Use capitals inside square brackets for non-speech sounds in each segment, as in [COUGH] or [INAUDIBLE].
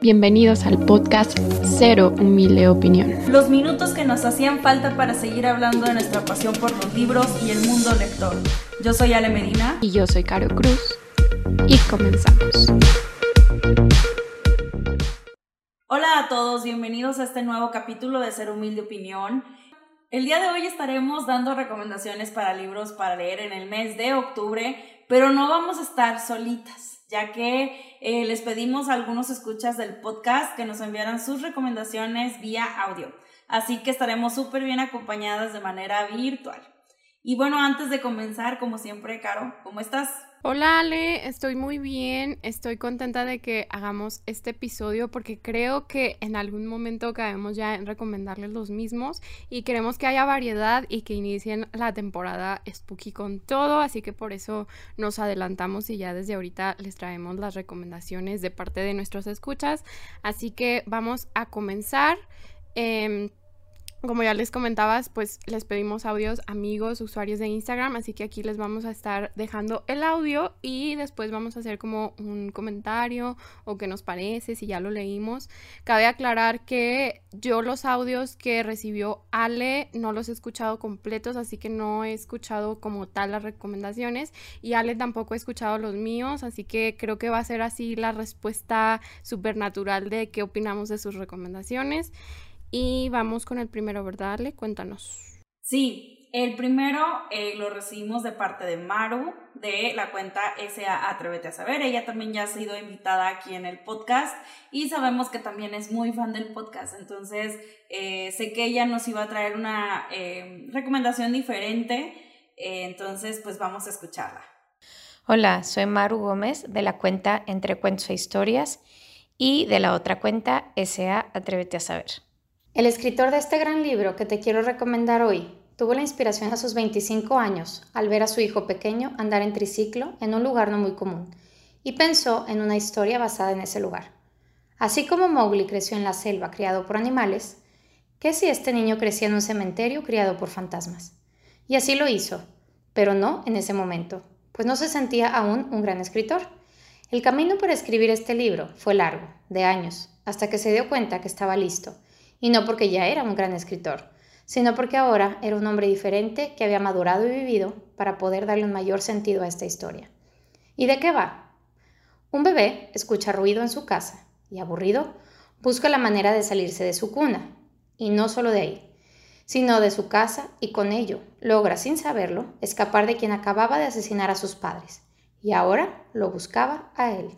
Bienvenidos al podcast Cero Humilde Opinión. Los minutos que nos hacían falta para seguir hablando de nuestra pasión por los libros y el mundo lector. Yo soy Ale Medina. Y yo soy Caro Cruz. Y comenzamos. Hola a todos, bienvenidos a este nuevo capítulo de Ser Humilde Opinión. El día de hoy estaremos dando recomendaciones para libros para leer en el mes de octubre, pero no vamos a estar solitas, ya que eh, les pedimos a algunos escuchas del podcast que nos enviaran sus recomendaciones vía audio. Así que estaremos súper bien acompañadas de manera virtual. Y bueno, antes de comenzar, como siempre, Caro, ¿cómo estás? Hola Ale, estoy muy bien, estoy contenta de que hagamos este episodio porque creo que en algún momento caemos ya en recomendarles los mismos y queremos que haya variedad y que inicien la temporada Spooky con todo, así que por eso nos adelantamos y ya desde ahorita les traemos las recomendaciones de parte de nuestros escuchas, así que vamos a comenzar. Em, como ya les comentabas, pues les pedimos audios amigos, usuarios de Instagram, así que aquí les vamos a estar dejando el audio y después vamos a hacer como un comentario o qué nos parece, si ya lo leímos. Cabe aclarar que yo los audios que recibió Ale no los he escuchado completos, así que no he escuchado como tal las recomendaciones y Ale tampoco ha escuchado los míos, así que creo que va a ser así la respuesta supernatural de qué opinamos de sus recomendaciones. Y vamos con el primero, ¿verdad, Ale? Cuéntanos. Sí, el primero eh, lo recibimos de parte de Maru, de la cuenta SA Atrévete a Saber. Ella también ya ha sido invitada aquí en el podcast y sabemos que también es muy fan del podcast. Entonces, eh, sé que ella nos iba a traer una eh, recomendación diferente. entonces, pues vamos a escucharla. Hola, soy Maru Gómez de la cuenta Entre Cuentos e Historias y de la otra cuenta SA Atrévete a Saber. El escritor de este gran libro que te quiero recomendar hoy tuvo la inspiración a sus 25 años al ver a su hijo pequeño andar en triciclo en un lugar no muy común y pensó en una historia basada en ese lugar. Así como Mowgli creció en la selva criado por animales, ¿qué si este niño crecía en un cementerio criado por fantasmas? Y así lo hizo, pero no en ese momento, pues no se sentía aún un gran escritor. El camino para escribir este libro fue largo, de años, hasta que se dio cuenta que estaba listo y no porque ya era un gran escritor, sino porque ahora era un hombre diferente que había madurado y vivido para poder darle un mayor sentido a esta historia. ¿Y de qué va? Un bebé escucha ruido en su casa y, aburrido, busca la manera de salirse de su cuna, y no solo de ahí, sino de su casa y con ello logra, sin saberlo, escapar de quien acababa de asesinar a sus padres, y ahora lo buscaba a él.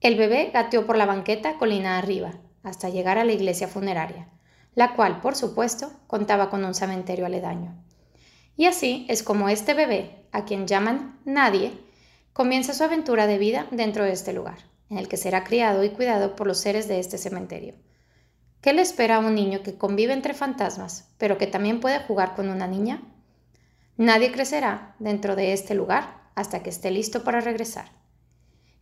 El bebé gateó por la banqueta colina arriba, hasta llegar a la iglesia funeraria, la cual, por supuesto, contaba con un cementerio aledaño. Y así es como este bebé, a quien llaman Nadie, comienza su aventura de vida dentro de este lugar, en el que será criado y cuidado por los seres de este cementerio. ¿Qué le espera a un niño que convive entre fantasmas, pero que también puede jugar con una niña? Nadie crecerá dentro de este lugar hasta que esté listo para regresar.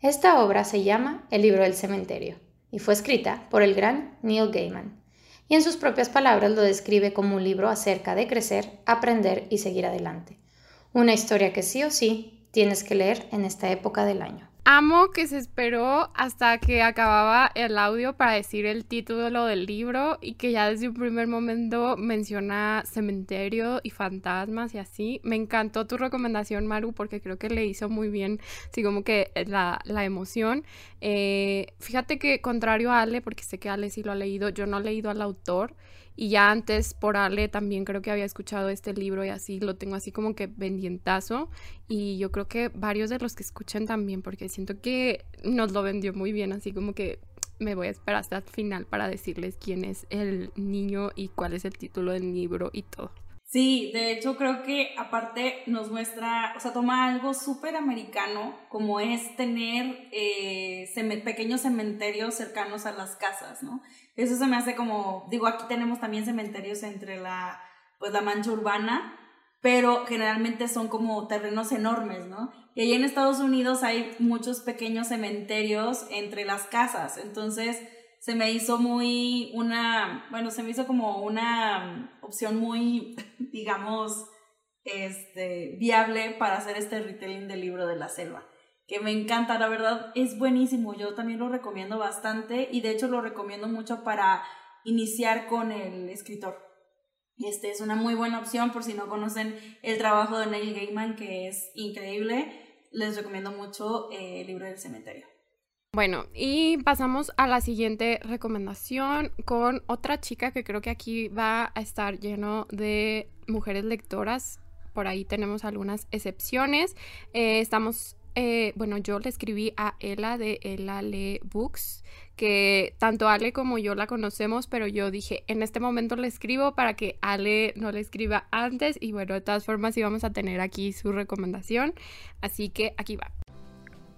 Esta obra se llama El libro del cementerio y fue escrita por el gran Neil Gaiman. Y en sus propias palabras lo describe como un libro acerca de crecer, aprender y seguir adelante. Una historia que sí o sí tienes que leer en esta época del año. Amo que se esperó hasta que acababa el audio para decir el título del libro y que ya desde un primer momento menciona cementerio y fantasmas y así. Me encantó tu recomendación, Maru, porque creo que le hizo muy bien, así como que la, la emoción. Eh, fíjate que contrario a Ale, porque sé que Ale sí lo ha leído, yo no he leído al autor. Y ya antes por Ale también creo que había escuchado este libro y así lo tengo así como que pendientazo. Y yo creo que varios de los que escuchan también, porque siento que nos lo vendió muy bien, así como que me voy a esperar hasta el final para decirles quién es el niño y cuál es el título del libro y todo. Sí, de hecho creo que aparte nos muestra, o sea, toma algo súper americano como es tener eh, pequeños cementerios cercanos a las casas, ¿no? Eso se me hace como, digo, aquí tenemos también cementerios entre la, pues la mancha urbana, pero generalmente son como terrenos enormes, ¿no? Y ahí en Estados Unidos hay muchos pequeños cementerios entre las casas, entonces se me hizo muy una, bueno, se me hizo como una opción muy, [LAUGHS] digamos, este, viable para hacer este retelling del libro de la selva. que me encanta, la verdad es buenísimo, yo también lo recomiendo bastante y de hecho lo recomiendo mucho para iniciar con el escritor. Este es una muy buena opción por si no conocen el trabajo de Neil Gaiman, que es increíble. Les recomiendo mucho eh, el libro del cementerio. Bueno, y pasamos a la siguiente recomendación con otra chica que creo que aquí va a estar lleno de mujeres lectoras. Por ahí tenemos algunas excepciones. Eh, estamos eh, bueno, yo le escribí a Ela de Ela Le Books, que tanto Ale como yo la conocemos, pero yo dije, en este momento le escribo para que Ale no le escriba antes y bueno, de todas formas íbamos a tener aquí su recomendación, así que aquí va.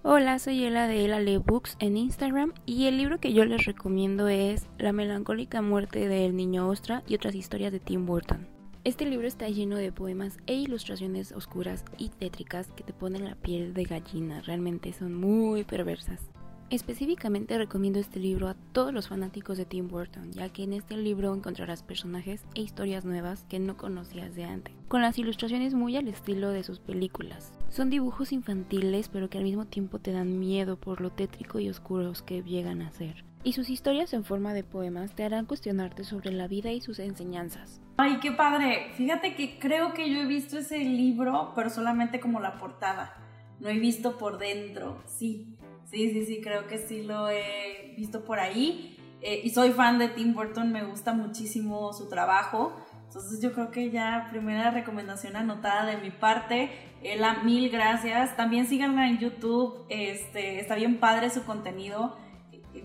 Hola, soy Ela de Ela Le Books en Instagram y el libro que yo les recomiendo es La melancólica muerte del niño Ostra y otras historias de Tim Burton. Este libro está lleno de poemas e ilustraciones oscuras y tétricas que te ponen la piel de gallina, realmente son muy perversas. Específicamente recomiendo este libro a todos los fanáticos de Tim Burton, ya que en este libro encontrarás personajes e historias nuevas que no conocías de antes, con las ilustraciones muy al estilo de sus películas. Son dibujos infantiles pero que al mismo tiempo te dan miedo por lo tétrico y oscuros que llegan a ser y sus historias en forma de poemas te harán cuestionarte sobre la vida y sus enseñanzas. Ay, qué padre. Fíjate que creo que yo he visto ese libro, pero solamente como la portada. No he visto por dentro. Sí, sí, sí, sí, creo que sí lo he visto por ahí. Eh, y soy fan de Tim Burton, me gusta muchísimo su trabajo. Entonces yo creo que ya primera recomendación anotada de mi parte. Ela, mil gracias. También síganla en YouTube. Este, está bien padre su contenido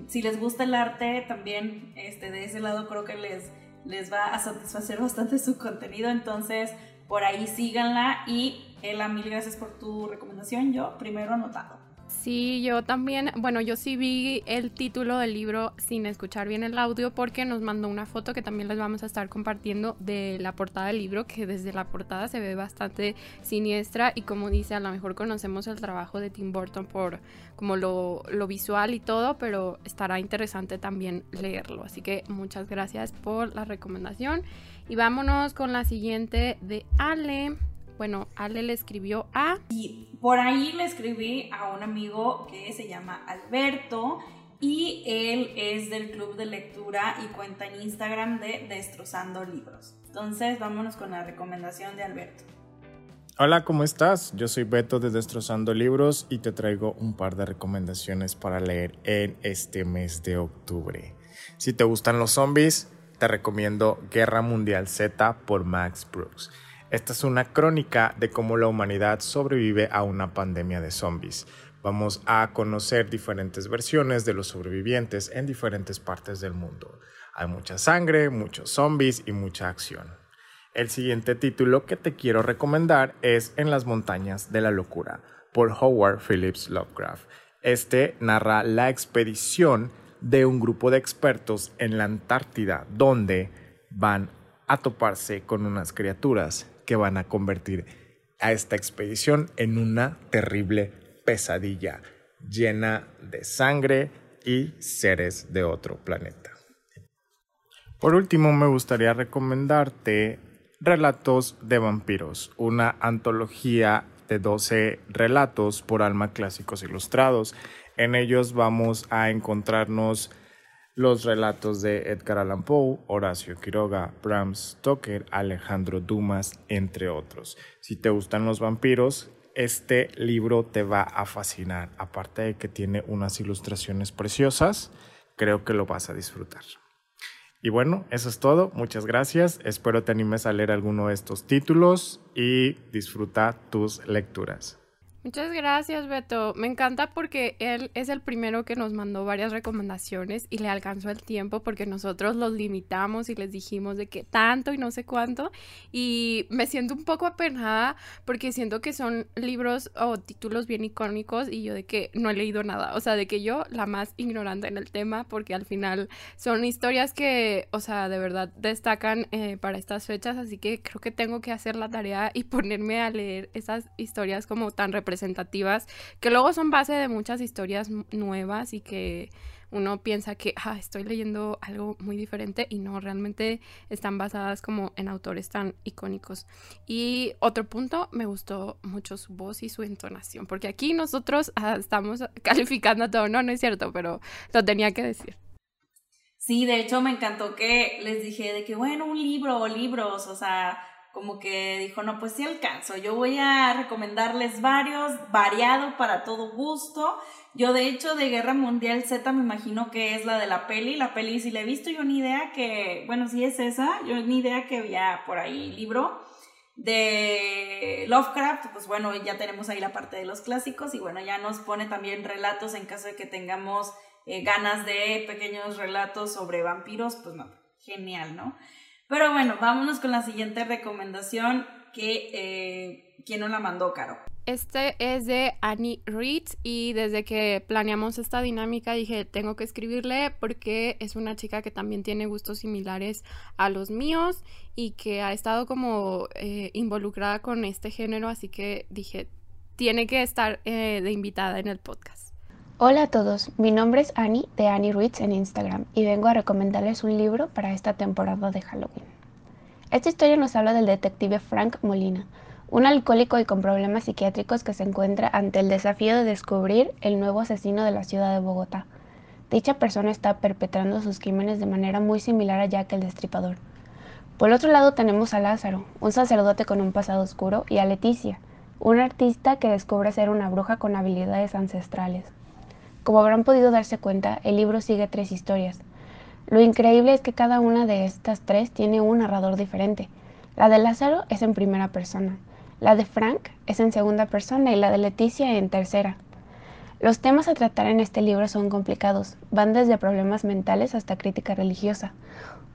si les gusta el arte, también este, de ese lado creo que les, les va a satisfacer bastante su contenido. Entonces, por ahí síganla. Y Ela, mil gracias por tu recomendación. Yo primero anotado. Sí, yo también, bueno, yo sí vi el título del libro sin escuchar bien el audio porque nos mandó una foto que también les vamos a estar compartiendo de la portada del libro, que desde la portada se ve bastante siniestra y como dice, a lo mejor conocemos el trabajo de Tim Burton por como lo, lo visual y todo, pero estará interesante también leerlo. Así que muchas gracias por la recomendación y vámonos con la siguiente de Ale. Bueno, Ale le escribió a... Y por ahí le escribí a un amigo que se llama Alberto y él es del club de lectura y cuenta en Instagram de Destrozando Libros. Entonces vámonos con la recomendación de Alberto. Hola, ¿cómo estás? Yo soy Beto de Destrozando Libros y te traigo un par de recomendaciones para leer en este mes de octubre. Si te gustan los zombies, te recomiendo Guerra Mundial Z por Max Brooks. Esta es una crónica de cómo la humanidad sobrevive a una pandemia de zombies. Vamos a conocer diferentes versiones de los sobrevivientes en diferentes partes del mundo. Hay mucha sangre, muchos zombies y mucha acción. El siguiente título que te quiero recomendar es En las montañas de la locura por Howard Phillips Lovecraft. Este narra la expedición de un grupo de expertos en la Antártida donde van a toparse con unas criaturas que van a convertir a esta expedición en una terrible pesadilla llena de sangre y seres de otro planeta. Por último, me gustaría recomendarte Relatos de Vampiros, una antología de 12 relatos por alma clásicos ilustrados. En ellos vamos a encontrarnos los relatos de Edgar Allan Poe, Horacio Quiroga, Bram Stoker, Alejandro Dumas, entre otros. Si te gustan los vampiros, este libro te va a fascinar. Aparte de que tiene unas ilustraciones preciosas, creo que lo vas a disfrutar. Y bueno, eso es todo. Muchas gracias. Espero te animes a leer alguno de estos títulos y disfruta tus lecturas. Muchas gracias, Beto. Me encanta porque él es el primero que nos mandó varias recomendaciones y le alcanzó el tiempo porque nosotros los limitamos y les dijimos de que tanto y no sé cuánto. Y me siento un poco apenada porque siento que son libros o títulos bien icónicos y yo de que no he leído nada. O sea, de que yo la más ignorante en el tema porque al final son historias que, o sea, de verdad destacan eh, para estas fechas. Así que creo que tengo que hacer la tarea y ponerme a leer esas historias como tan representativas representativas, que luego son base de muchas historias nuevas y que uno piensa que ah, estoy leyendo algo muy diferente y no, realmente están basadas como en autores tan icónicos. Y otro punto, me gustó mucho su voz y su entonación, porque aquí nosotros ah, estamos [LAUGHS] calificando todo, no, no es cierto, pero lo tenía que decir. Sí, de hecho me encantó que les dije de que, bueno, un libro o libros, o sea, como que dijo, no, pues sí alcanzo, yo voy a recomendarles varios, variado para todo gusto. Yo de hecho de Guerra Mundial Z me imagino que es la de la peli, la peli si la he visto yo ni idea que, bueno, si es esa, yo ni idea que había por ahí libro de Lovecraft, pues bueno, ya tenemos ahí la parte de los clásicos y bueno, ya nos pone también relatos en caso de que tengamos eh, ganas de pequeños relatos sobre vampiros, pues no, genial, ¿no? Pero bueno, vámonos con la siguiente recomendación que, eh, ¿quién nos la mandó, Caro? Este es de Annie Reed y desde que planeamos esta dinámica dije tengo que escribirle porque es una chica que también tiene gustos similares a los míos y que ha estado como eh, involucrada con este género así que dije tiene que estar de invitada en el podcast. Hola a todos, mi nombre es Annie de Annie Reads en Instagram y vengo a recomendarles un libro para esta temporada de Halloween. Esta historia nos habla del detective Frank Molina, un alcohólico y con problemas psiquiátricos que se encuentra ante el desafío de descubrir el nuevo asesino de la ciudad de Bogotá. Dicha persona está perpetrando sus crímenes de manera muy similar a Jack el Destripador. Por otro lado tenemos a Lázaro, un sacerdote con un pasado oscuro, y a Leticia, una artista que descubre ser una bruja con habilidades ancestrales. Como habrán podido darse cuenta, el libro sigue tres historias. Lo increíble es que cada una de estas tres tiene un narrador diferente. La de Lázaro es en primera persona, la de Frank es en segunda persona y la de Leticia en tercera. Los temas a tratar en este libro son complicados, van desde problemas mentales hasta crítica religiosa.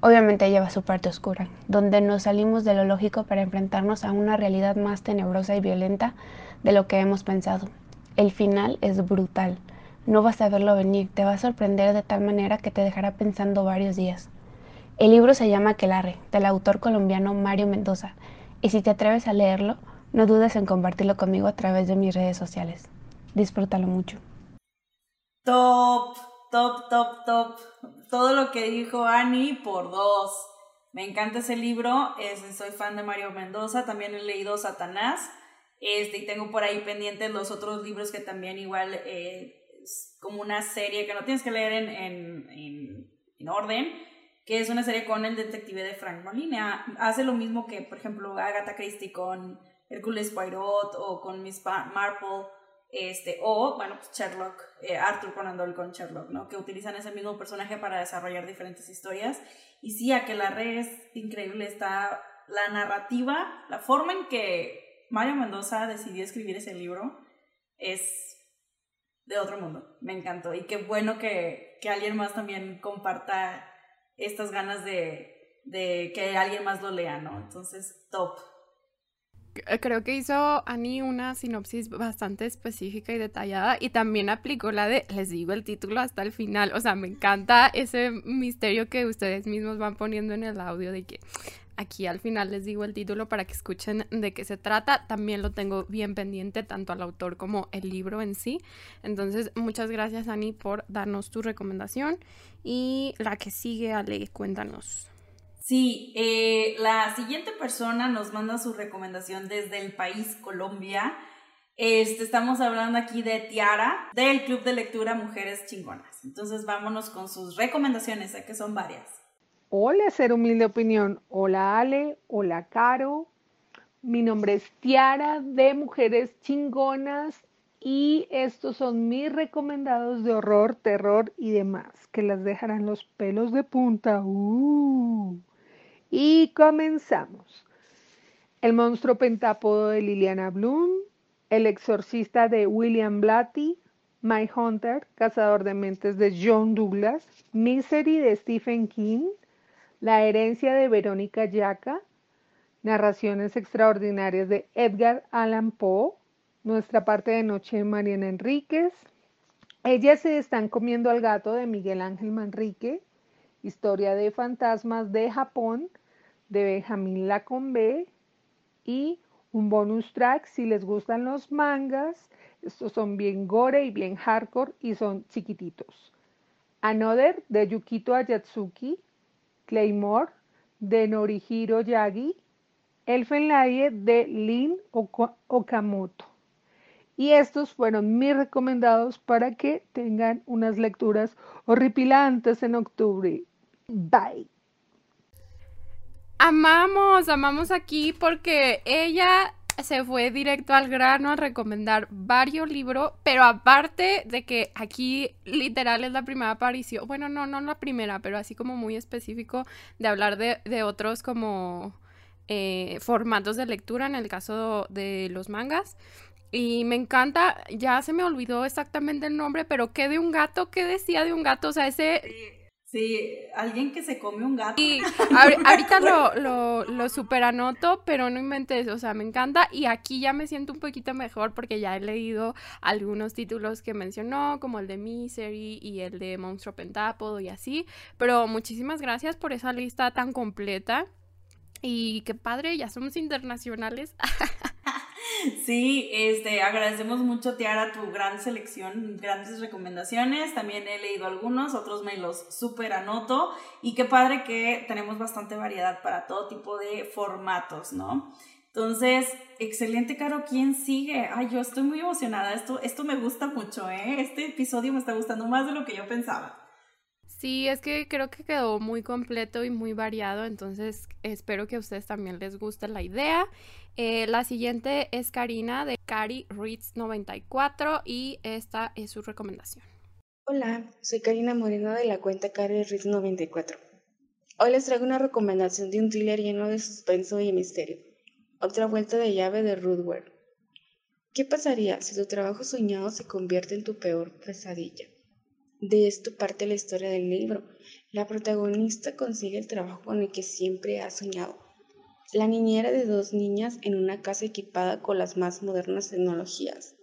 Obviamente lleva su parte oscura, donde nos salimos de lo lógico para enfrentarnos a una realidad más tenebrosa y violenta de lo que hemos pensado. El final es brutal. No vas a verlo venir, te va a sorprender de tal manera que te dejará pensando varios días. El libro se llama Aquelarre, del autor colombiano Mario Mendoza, y si te atreves a leerlo, no dudes en compartirlo conmigo a través de mis redes sociales. Disfrútalo mucho. Top, top, top, top. Todo lo que dijo Annie por dos. Me encanta ese libro, soy fan de Mario Mendoza, también he leído Satanás, este, y tengo por ahí pendientes los otros libros que también igual eh, como una serie que no tienes que leer en, en, en, orden, que es una serie con el detective de Frank Molina. Hace lo mismo que, por ejemplo, Agatha Christie con Hercules Poirot o con Miss Marple, este, o, bueno, pues Sherlock, eh, Arthur Conan Doyle con Sherlock, ¿no? Que utilizan ese mismo personaje para desarrollar diferentes historias. Y sí, a que la red es increíble, está la narrativa, la forma en que Mario Mendoza decidió escribir ese libro es de otro mundo. Me encantó. Y qué bueno que, que alguien más también comparta estas ganas de, de, que alguien más lo lea, ¿no? Entonces, top. Creo que hizo Annie una sinopsis bastante específica y detallada y también aplicó la de, les digo el título hasta el final, o sea, me encanta ese misterio que ustedes mismos van poniendo en el audio de que Aquí al final les digo el título para que escuchen de qué se trata. También lo tengo bien pendiente, tanto al autor como el libro en sí. Entonces, muchas gracias, Ani, por darnos tu recomendación. Y la que sigue, Ale, cuéntanos. Sí, eh, la siguiente persona nos manda su recomendación desde el país Colombia. Este, estamos hablando aquí de Tiara, del Club de Lectura Mujeres Chingonas. Entonces vámonos con sus recomendaciones, sé que son varias. Hola, ser humilde opinión. Hola Ale, hola Caro. Mi nombre es Tiara de Mujeres Chingonas y estos son mis recomendados de horror, terror y demás, que las dejarán los pelos de punta. Uh. Y comenzamos. El monstruo pentápodo de Liliana Bloom, El exorcista de William Blatty, My Hunter, Cazador de Mentes de John Douglas, Misery de Stephen King, la herencia de Verónica Yaca, narraciones extraordinarias de Edgar Allan Poe, nuestra parte de noche de Mariana Enríquez, ellas se están comiendo al gato de Miguel Ángel Manrique, historia de fantasmas de Japón de Benjamín Lacombe y Un bonus track si les gustan los mangas. Estos son bien gore y bien hardcore y son chiquititos. Another de Yukito Ayatsuki. Claymore de Norihiro Yagi. Elfenlight de Lin Okamoto. Y estos fueron mis recomendados para que tengan unas lecturas horripilantes en octubre. Bye. Amamos, amamos aquí porque ella se fue directo al grano a recomendar varios libros, pero aparte de que aquí literal es la primera aparición, bueno, no, no la primera, pero así como muy específico de hablar de, otros como eh, formatos de lectura en el caso de los mangas. Y me encanta, ya se me olvidó exactamente el nombre, pero ¿qué de un gato? ¿Qué decía de un gato? O sea, ese... Sí, alguien que se come un gato. Y ahorita lo, lo, lo superanoto, pero no inventes, o sea, me encanta. Y aquí ya me siento un poquito mejor porque ya he leído algunos títulos que mencionó, como el de Misery y el de Monstruo Pentápodo y así. Pero muchísimas gracias por esa lista tan completa. Y qué padre, ya somos internacionales. [LAUGHS] Sí, este, agradecemos mucho, Tiara, tu gran selección, grandes recomendaciones. También he leído algunos, otros me los súper anoto. Y qué padre que tenemos bastante variedad para todo tipo de formatos, ¿no? Entonces, excelente, Caro. ¿Quién sigue? Ay, yo estoy muy emocionada. Esto, esto me gusta mucho, ¿eh? Este episodio me está gustando más de lo que yo pensaba. Sí, es que creo que quedó muy completo y muy variado, entonces espero que a ustedes también les guste la idea. Eh, la siguiente es Karina de Cari Reads 94 y esta es su recomendación. Hola, soy Karina Moreno de la cuenta Cari Reads 94. Hoy les traigo una recomendación de un thriller lleno de suspenso y misterio. Otra vuelta de llave de Rudwell. ¿Qué pasaría si tu trabajo soñado se convierte en tu peor pesadilla? De esto parte la historia del libro. La protagonista consigue el trabajo con el que siempre ha soñado. La niñera de dos niñas en una casa equipada con las más modernas tecnologías.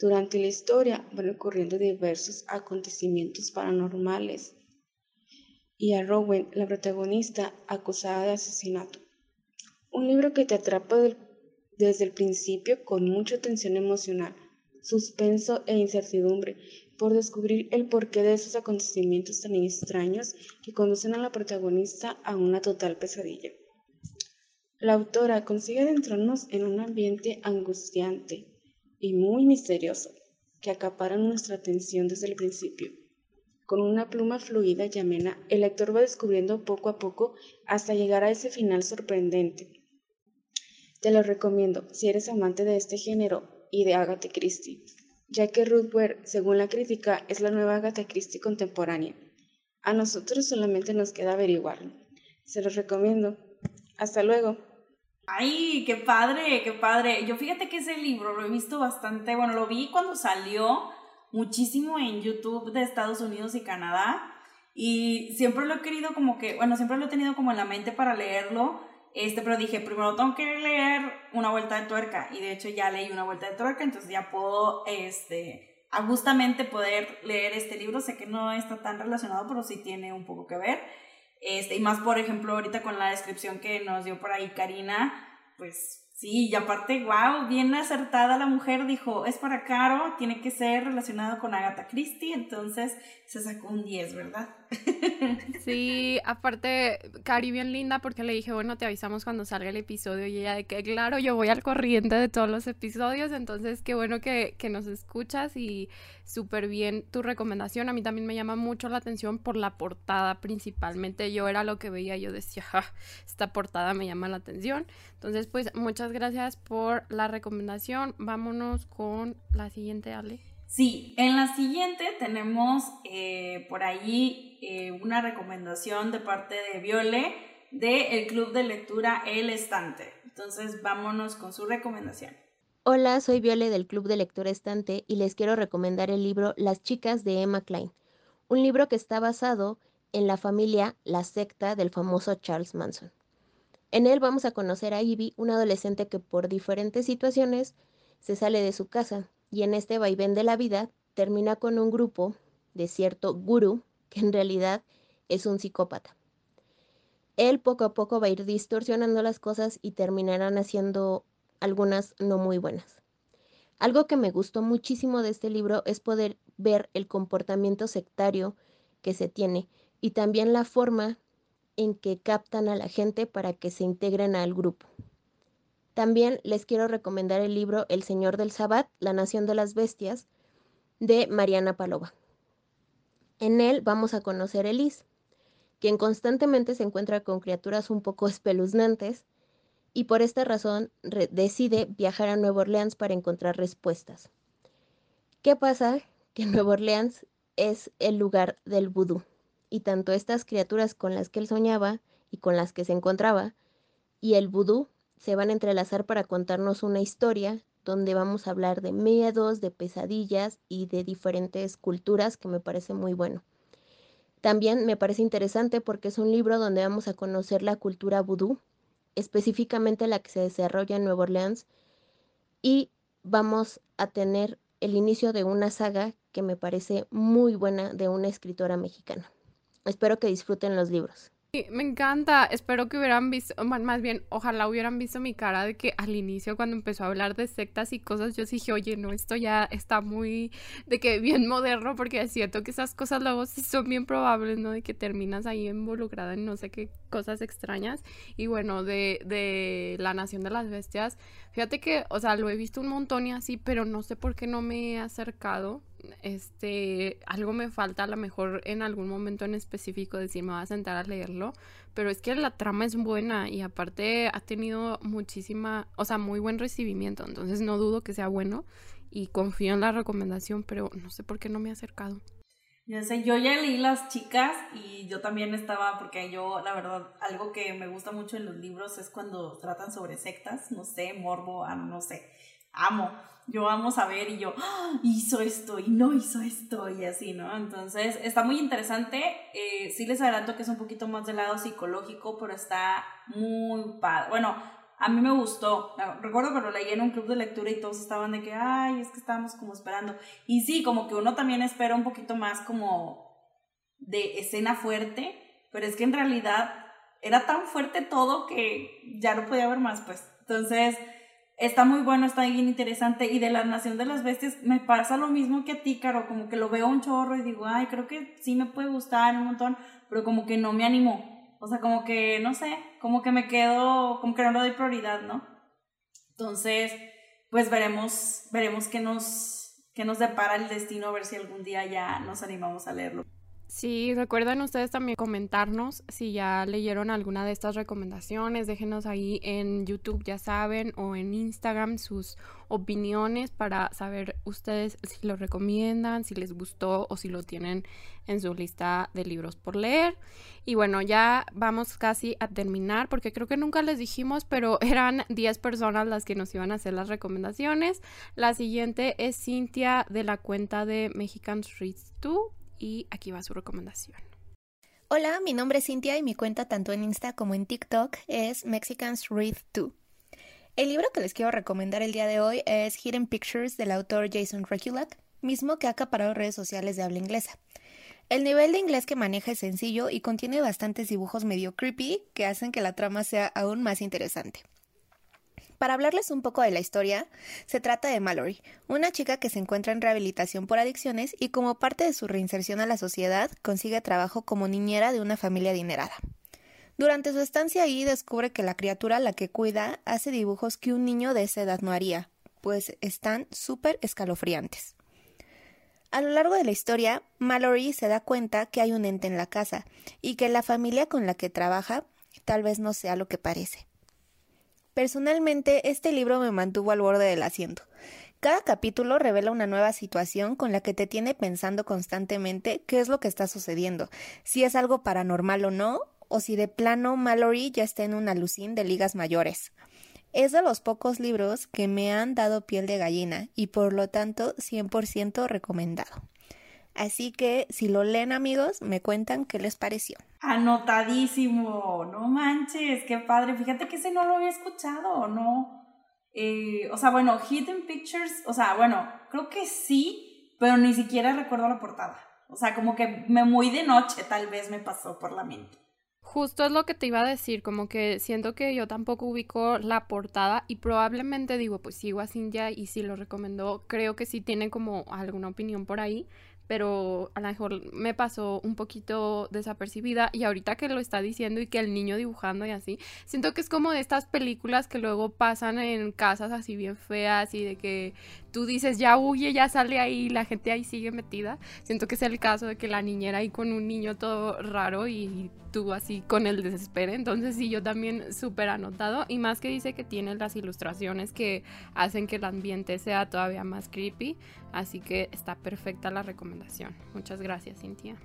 Durante la historia van ocurriendo diversos acontecimientos paranormales y a Rowan, la protagonista, acusada de asesinato. Un libro que te atrapa desde el principio con mucha tensión emocional, suspenso e incertidumbre por descubrir el porqué de esos acontecimientos tan extraños que conducen a la protagonista a una total pesadilla. La autora consigue adentrarnos en un ambiente angustiante y muy misterioso que acapara nuestra atención desde el principio. Con una pluma fluida y amena, el lector va descubriendo poco a poco hasta llegar a ese final sorprendente. Te lo recomiendo si eres amante de este género y de Agatha Christie ya que Ruth Ware, según la crítica, es la nueva Agatha Christie contemporánea. A nosotros solamente nos queda averiguarlo. Se los recomiendo. Hasta luego. Ay, qué padre, qué padre. Yo fíjate que ese libro lo he visto bastante, bueno, lo vi cuando salió muchísimo en YouTube de Estados Unidos y Canadá y siempre lo he querido como que, bueno, siempre lo he tenido como en la mente para leerlo, este, pero dije, primero tengo que leer una vuelta de tuerca y de hecho ya leí una vuelta de tuerca, entonces ya puedo, este, justamente poder leer este libro. Sé que no está tan relacionado, pero sí tiene un poco que ver. Este, y más, por ejemplo, ahorita con la descripción que nos dio por ahí Karina, pues Sí, y aparte, wow, bien acertada la mujer, dijo, es para Caro, tiene que ser relacionado con Agatha Christie, entonces se sacó un 10, ¿verdad? [LAUGHS] Sí, aparte, Cari bien linda porque le dije, bueno, te avisamos cuando salga el episodio y ella de que, claro, yo voy al corriente de todos los episodios, entonces qué bueno que, que nos escuchas y súper bien tu recomendación. A mí también me llama mucho la atención por la portada principalmente. Yo era lo que veía, yo decía, esta portada me llama la atención. Entonces, pues muchas gracias por la recomendación. Vámonos con la siguiente, Ale. Sí, en la siguiente tenemos eh, por ahí eh, una recomendación de parte de Viole de el Club de Lectura El Estante. Entonces, vámonos con su recomendación. Hola, soy Viole del Club de Lectura Estante y les quiero recomendar el libro Las chicas de Emma Klein, un libro que está basado en la familia La secta del famoso Charles Manson. En él vamos a conocer a Ivy, una adolescente que por diferentes situaciones se sale de su casa y en este vaivén de la vida termina con un grupo de cierto gurú que en realidad es un psicópata. Él poco a poco va a ir distorsionando las cosas y terminarán haciendo algunas no muy buenas. Algo que me gustó muchísimo de este libro es poder ver el comportamiento sectario que se tiene y también la forma en que captan a la gente para que se integren al grupo. También les quiero recomendar el libro El Señor del Sabbat, La Nación de las Bestias, de Mariana Palova. En él vamos a conocer a Elise, quien constantemente se encuentra con criaturas un poco [LAUGHS] espeluznantes y por esta razón decide viajar a Nueva Orleans para encontrar respuestas. ¿Qué pasa? [LAUGHS] Que Nueva Orleans es el lugar del vudú y tanto estas criaturas con las que él soñaba y con las que se encontraba y el vudú se van a entrelazar para contarnos una historia donde vamos a hablar de miedos, de pesadillas y de diferentes culturas que me parece muy bueno. También me parece interesante porque es un libro donde vamos a conocer la cultura vudú, específicamente la que se desarrolla en Nueva Orleans, y vamos a tener el inicio de una saga que me parece muy buena de una escritora mexicana. Espero que disfruten los libros me encanta. Espero que hubieran visto, más bien, ojalá hubieran visto mi cara de que al inicio cuando empezó a hablar de sectas y cosas, yo dije, oye, no, esto ya está muy, de que bien moderno, porque es cierto que esas cosas luego sí son bien probables, ¿no? De que terminas ahí involucrada en no sé qué cosas extrañas. Y bueno, de, de la Nación de las Bestias, fíjate que, o sea, lo he visto un montón y así, pero no sé por qué no me he acercado este, algo me falta a lo mejor en algún momento en específico decir me voy a sentar a leerlo, pero es que la trama es buena y aparte ha tenido muchísima, o sea, muy buen recibimiento, entonces no dudo que sea bueno y confío en la recomendación, pero no sé por qué no me he acercado. Ya sé, yo ya leí Las Chicas y yo también estaba, porque yo, la verdad, algo que me gusta mucho en los libros es cuando tratan sobre sectas, no sé, morbo, ah, no sé, amo yo vamos a ver y yo, ¡Ah! hizo esto y no hizo esto y así, ¿no? Entonces, está muy interesante. Eh, sí les adelanto que es un poquito más del lado psicológico, pero está muy padre. Bueno, a mí me gustó. Recuerdo lo leí en un club de lectura y todos estaban de que, ay, es que estábamos como esperando. Y sí, como que uno también espera un poquito más como de escena fuerte, pero es que en realidad era tan fuerte todo que ya no podía haber más, pues. Entonces, está muy bueno, está bien interesante. Y de la Nación de las Bestias me pasa lo mismo que a ti, Caro, como que lo veo un chorro y digo, ay, creo que sí me puede gustar un montón, pero como que no me animó. O sea, como que, no sé, como que me quedo, como que no le doy prioridad, ¿no? Entonces, pues veremos, veremos qué nos, qué nos depara el destino, a ver si algún día ya nos animamos a leerlo. Sí, recuerden ustedes también comentarnos si ya leyeron alguna de estas recomendaciones. Déjenos ahí en YouTube, ya saben, o en Instagram sus opiniones para saber ustedes si lo recomiendan, si les gustó o si lo tienen en su lista de libros por leer. Y bueno, ya vamos casi a terminar porque creo que nunca les dijimos, pero [LAUGHS] eran 10 personas las que nos iban a hacer las recomendaciones. La siguiente es Cintia de la cuenta de Mexican Streets 2 y aquí va su recomendación. Hola, mi nombre es Cintia y mi cuenta tanto en Insta como en TikTok es Mexicans Read 2. El libro que les quiero recomendar el día de hoy es Hidden Pictures del autor Jason Rekulak, mismo que ha acaparado redes sociales de habla inglesa. El nivel de inglés que maneja es sencillo y contiene bastantes dibujos medio creepy que hacen que la trama sea aún más interesante. Para hablarles un poco de la historia, se trata de Mallory, una chica que se encuentra en rehabilitación por adicciones y como parte de su reinserción a la sociedad consigue trabajo como niñera de una familia adinerada. Durante su estancia ahí descubre que la criatura a la que cuida hace dibujos que un niño de esa edad no haría, pues están súper escalofriantes. A lo largo de la historia, Mallory se da cuenta que hay un ente en la casa y que la familia con la que trabaja tal vez no sea lo que parece. Personalmente, este libro me mantuvo al borde del asiento. Cada capítulo revela una nueva situación con la que te tiene pensando constantemente qué es lo que está sucediendo, si es algo paranormal o no, o si de plano Mallory ya está en una alucín de ligas mayores. Es de los pocos libros que me han dado piel de gallina y por lo tanto 100% recomendado. Así que si lo leen amigos, me cuentan qué les pareció. Anotadísimo, no manches, qué padre. Fíjate que ese no lo había escuchado, ¿no? Eh, o sea, bueno, Hidden Pictures, o sea, bueno, creo que sí, pero ni siquiera recuerdo la portada. O sea, como que me muy de noche tal vez me pasó por la mente. Justo es lo que te iba a decir, como que siento que yo tampoco ubico la portada y probablemente digo, pues sigo a Cintia y si lo recomendó, creo que sí tiene como alguna opinión por ahí, pero a lo mejor me pasó un poquito desapercibida y ahorita que lo está diciendo y que el niño dibujando y así, siento que es como de estas películas que luego pasan en casas así bien feas y de que tú dices ya huye, ya sale ahí, la gente ahí sigue metida. Siento que es el caso de que la niñera ahí con un niño todo raro y tú así con el desespero. Entonces sí, yo también súper anotado y más que dice que tiene las ilustraciones que hacen que el ambiente sea todavía más creepy. Así que está perfecta la recomendación. Muchas gracias, Cintia.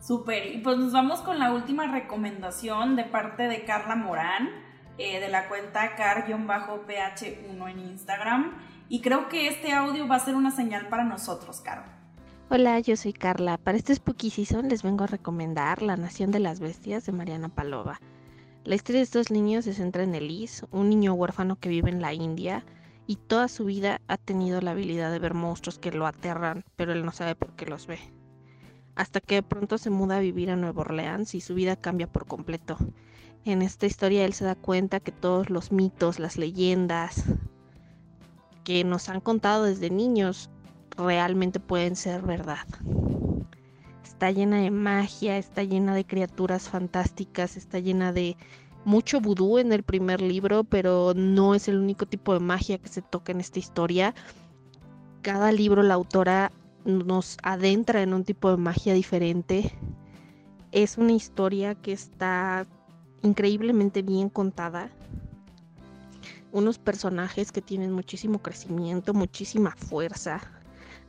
Súper, y pues nos vamos con la última recomendación de parte de Carla Morán, eh, de la cuenta car-ph1 en Instagram. Y creo que este audio va a ser una señal para nosotros, Caro. Hola, yo soy Carla. Para este Spooky Season les vengo a recomendar La Nación de las Bestias de Mariana Palova. La historia de estos niños se centra en Elise, un niño huérfano que vive en la India y toda su vida ha tenido la habilidad de ver monstruos que lo aterran, pero él no sabe por qué los ve. Hasta que de pronto se muda a vivir a Nueva Orleans y su vida cambia por completo. En esta historia él se da cuenta que todos los mitos, las leyendas que nos han contado desde niños realmente pueden ser verdad. Está llena de magia, está llena de criaturas fantásticas, está llena de mucho vudú en el primer libro, pero no es el único tipo de magia que se toca en esta historia. Cada libro la autora nos adentra en un tipo de magia diferente. Es una historia que está increíblemente bien contada. Unos personajes que tienen muchísimo crecimiento, muchísima fuerza,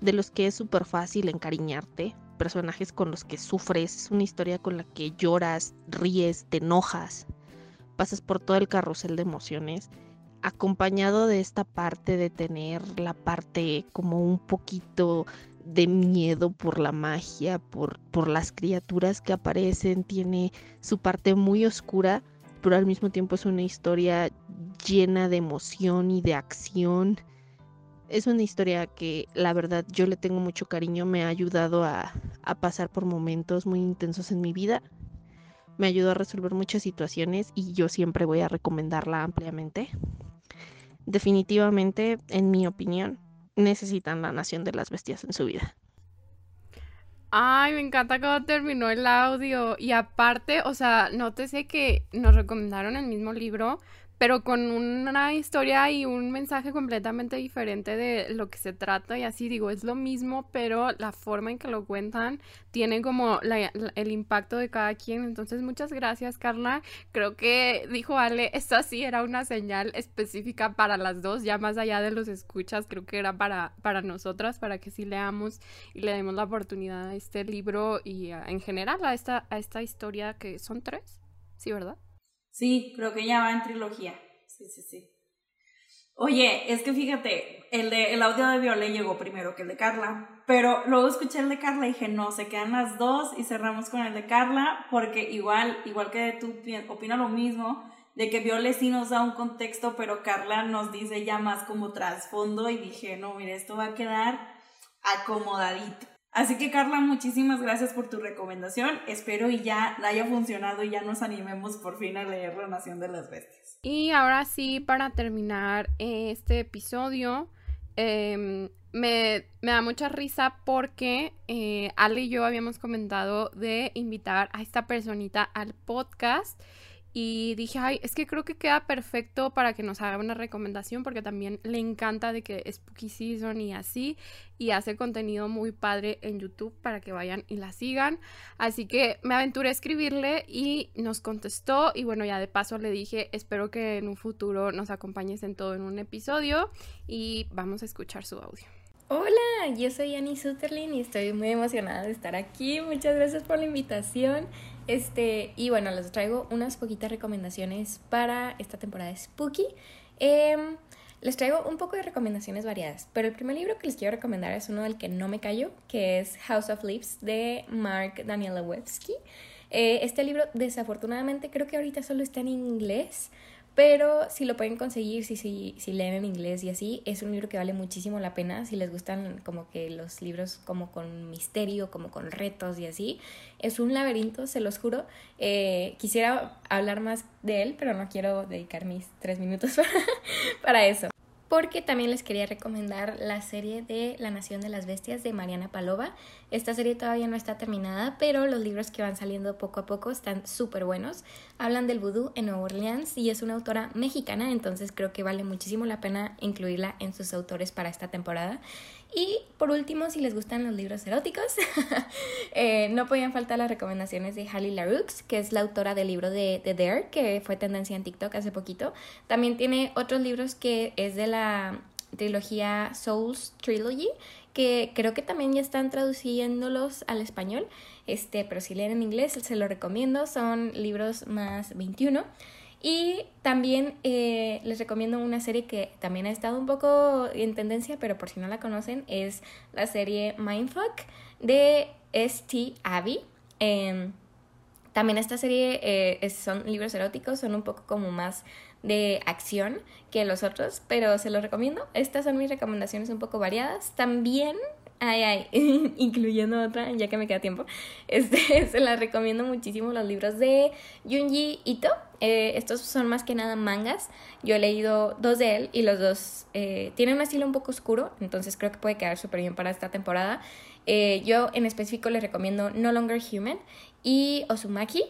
de los que es súper fácil encariñarte, personajes con los que sufres, es una historia con la que lloras, ríes, te enojas pasas por todo el carrusel de emociones, acompañado de esta parte de tener la parte como un poquito de miedo por la magia, por, por las criaturas que aparecen, tiene su parte muy oscura, pero al mismo tiempo es una historia llena de emoción y de acción. Es una historia que la verdad yo le tengo mucho cariño, me ha ayudado a, a pasar por momentos muy intensos en mi vida me ayudó a resolver muchas situaciones y yo siempre voy a recomendarla ampliamente. Definitivamente, en mi opinión, necesitan la Nación de las Bestias en su vida. Ay, me encanta cómo terminó el audio. Y aparte, o sea, nótese que nos recomendaron el mismo libro, pero con una historia y un mensaje completamente diferente de lo que se trata y así digo, es lo mismo, pero la forma en que lo cuentan tiene como el impacto de cada quien. Entonces, muchas gracias, Carla. Creo que dijo Ale, esta sí era una señal específica para las dos, ya más allá de los escuchas, creo que era para, para nosotras, para que sí leamos y le demos la oportunidad a este libro y en general a esta, a esta historia que son tres, ¿sí, verdad? Sí, creo que ya va en trilogía. Sí, sí, sí. Oye, es que fíjate, el, de, el audio de Viole llegó primero que el de Carla, pero luego escuché el de Carla y dije, no, se quedan las dos y cerramos con el de Carla, porque igual, igual que tú opina lo mismo, de que Viole sí nos da un contexto, pero Carla nos dice ya más como trasfondo y dije, no, mire, esto va a quedar acomodadito. Así que Carla, muchísimas gracias por tu recomendación. Espero y ya haya funcionado y ya nos animemos por fin a leer La Nación de las Bestias. Y ahora sí, para terminar este episodio, em, me, da mucha risa porque eh, Ale y yo habíamos comentado de invitar a esta personita al podcast y dije, ay, es que creo que queda perfecto para que nos haga una recomendación porque también le encanta de que Spooky Season y así y hace contenido muy padre en YouTube para que vayan y la sigan. Así que me aventuré a escribirle y nos contestó y bueno, ya de paso le dije, espero que en un futuro nos acompañes en todo en un episodio y vamos a escuchar su audio. Hola, yo soy Annie Sutherland y estoy muy emocionada de estar aquí. Muchas gracias por la invitación. Este, y bueno, les traigo unas poquitas recomendaciones para esta temporada de Spooky. Em, les traigo un poco de recomendaciones variadas, pero el primer libro que les quiero recomendar es uno del que no me callo, que es House of Leaves de Mark Danielewski. Eh, este libro, desafortunadamente, creo que ahorita solo está en inglés, pero si lo pueden conseguir, si, si, si leen en inglés y así, es un libro que vale muchísimo la pena, si les gustan como que los libros como con misterio, como con retos y así, es un laberinto, se los juro. Eh, quisiera hablar más de él, pero no quiero dedicar mis tres minutos [LAUGHS] para eso porque también les quería recomendar la serie de La Nación de las Bestias de Mariana Palova. Esta serie todavía no está terminada, pero los libros que van saliendo poco a poco están súper buenos. Hablan del vudú en Nueva Orleans y es una autora mexicana, entonces creo que vale muchísimo la pena incluirla en sus autores para esta temporada. Y por último, si les gustan los libros eróticos, [LAUGHS] eh, no podían faltar las recomendaciones de Halle LaRoux, que es la autora del libro de, The Dare, que fue tendencia en TikTok hace poquito. También tiene otros libros que es de la trilogía Souls Trilogy, que creo que también ya están traduciéndolos al español, este, pero si leen en inglés se lo recomiendo, son libros más 21. Y también eh, les recomiendo una serie que también ha estado un poco en tendencia, pero por si no la conocen, es la serie Mindfuck de St. Abby. Em, también esta serie eh, son libros eróticos, son un poco como más de acción que los otros, pero se los recomiendo. Estas son mis recomendaciones un poco variadas. También Ay, ay, [LAUGHS] incluyendo otra, ya que me queda tiempo. [LAUGHS] Este, [LAUGHS] se las recomiendo muchísimo los libros de Junji Ito. Eh, estos son más que nada mangas. Yo he leído dos de él y los dos eh, tienen un estilo un poco oscuro, entonces creo que puede quedar súper bien para esta temporada. Eh, yo en específico les recomiendo No Longer Human y Osumaki.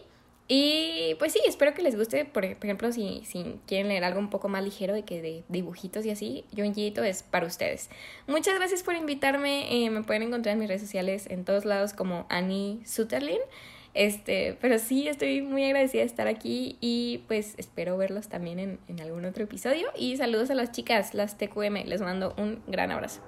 Y pues sí, espero que les guste. Por, ejemplo, si, si, quieren leer algo un poco más ligero de que de dibujitos y así, yo Ito es para ustedes. Muchas gracias por invitarme. Eh, me pueden encontrar en mis redes sociales en todos lados como Annie Sutherlin. Este, pero sí, estoy muy agradecida de estar aquí y pues espero verlos también en, en algún otro episodio. Y saludos a las chicas, las TQM. Les mando un gran abrazo.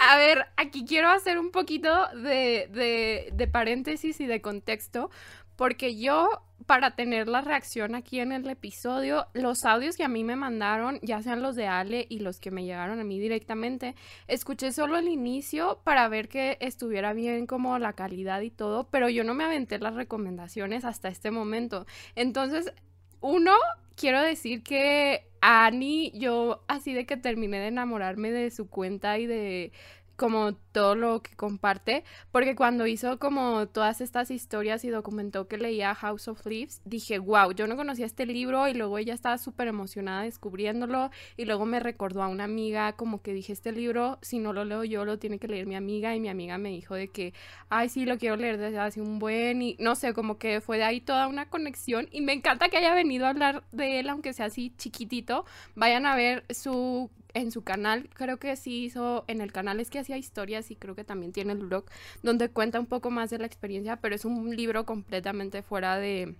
A ver, aquí quiero hacer un poquito de, de, de paréntesis y de contexto, porque yo para tener la reacción aquí en el episodio, los audios que a mí me mandaron, ya sean los de Ale y los que me llegaron a mí directamente, escuché solo el inicio para ver que estuviera bien como la calidad y todo, pero yo no me aventé las recomendaciones hasta este momento. Entonces, uno, quiero decir que Annie, yo así de que terminé de enamorarme de su cuenta y de como todo lo que comparte, porque cuando hizo como todas estas historias y documentó que leía House of Leaves, dije, wow, yo no conocía este libro y luego ella estaba súper emocionada descubriéndolo y luego me recordó a una amiga como que dije, este libro, si no lo leo yo, lo tiene que leer mi amiga y mi amiga me dijo de que, ay, sí, lo quiero leer desde hace un buen y no sé, como que fue de ahí toda una conexión y me encanta que haya venido a hablar de él, aunque sea así chiquitito, vayan a ver su en su canal, creo que sí hizo, en el canal es que hacía historias y creo que también tiene el blog, donde cuenta un poco más de la experiencia, pero es un libro completamente fuera de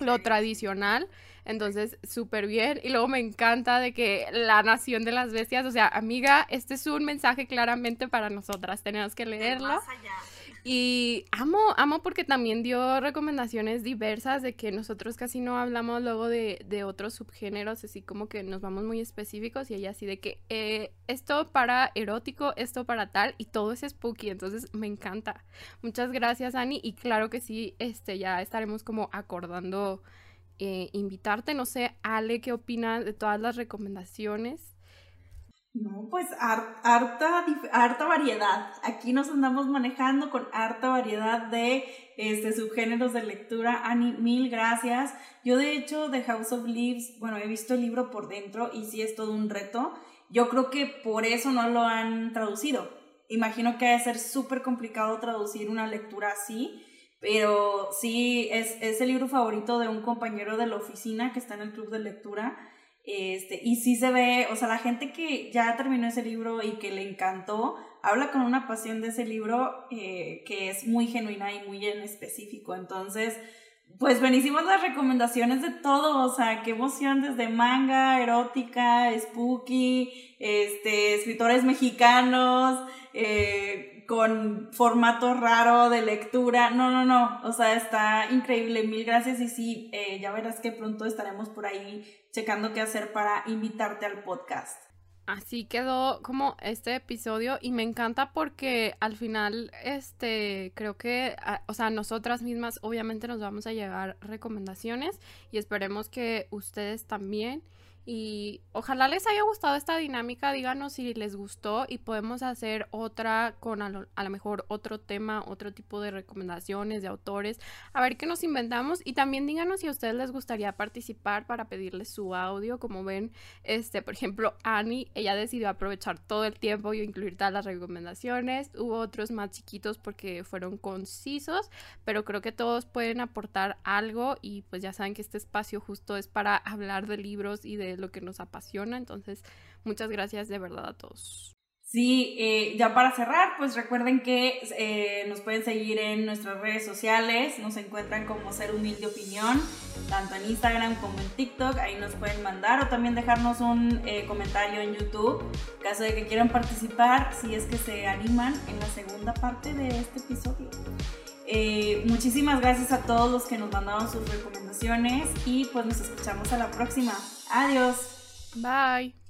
lo tradicional, entonces súper bien. Y luego me encanta de que la nación de las bestias, o sea, amiga, este es un mensaje claramente para nosotras, tenemos que leerlo. Y amo, amo porque también dio recomendaciones diversas de que nosotros casi no hablamos luego de, de otros subgéneros, así como que nos vamos muy específicos y ella así de que eh, esto para erótico, esto para tal y todo es spooky, entonces me encanta. Muchas gracias Ani y claro que sí, este ya estaremos como acordando eh, invitarte, no sé, Ale, ¿qué opinas de todas las recomendaciones? No, pues harta, harta variedad. Aquí nos andamos manejando con harta variedad de este, subgéneros de lectura. Ani, mil gracias. Yo de hecho de House of Leaves, bueno, he visto el libro por dentro y sí es todo un reto. Yo creo que por eso no lo han traducido. Imagino que debe ser súper complicado traducir una lectura así, pero sí es, es el libro favorito de un compañero de la oficina que está en el club de lectura este, y sí se ve, o sea, la gente que ya terminó ese libro y que le encantó, habla con una pasión de ese libro eh, que es muy genuina y muy en específico. Entonces, pues buenísimas las recomendaciones de todo, o sea, qué emoción desde manga, erótica, spooky, este, escritores mexicanos, eh, con formato raro de lectura. No, no, no. O sea, está increíble. Mil gracias. Y sí, eh, ya verás que pronto estaremos por ahí checando qué hacer para invitarte al podcast. así quedó como este episodio y me encanta porque al final, este, creo que, o sea, nosotras mismas obviamente nos vamos a llevar recomendaciones y esperemos que ustedes también. Y ojalá les haya gustado esta dinámica, díganos si les gustó y podemos hacer otra con a lo, mejor otro tema, otro tipo de recomendaciones de autores, a ver qué nos inventamos. Y también díganos si a ustedes les gustaría participar para pedirles su audio, como ven, este, por ejemplo, Annie, ella decidió aprovechar todo el tiempo y incluir todas las recomendaciones, hubo otros más chiquitos porque fueron concisos, pero creo que todos pueden aportar algo y pues ya saben que este espacio justo es para hablar de libros y de lo que nos apasiona. Entonces, muchas gracias de verdad a todos. Sí, eh, ya para cerrar, pues recuerden que eh, nos pueden seguir en nuestras redes sociales, nos encuentran como Ser Humilde Opinión, tanto en Instagram como en TikTok, ahí nos pueden mandar o también dejarnos un eh, comentario en YouTube, caso de que quieran participar, si es que se animan en la segunda parte de este episodio. Muchísimas gracias a todos los que nos mandaron sus recomendaciones y pues nos escuchamos a la próxima. Adiós. Bye.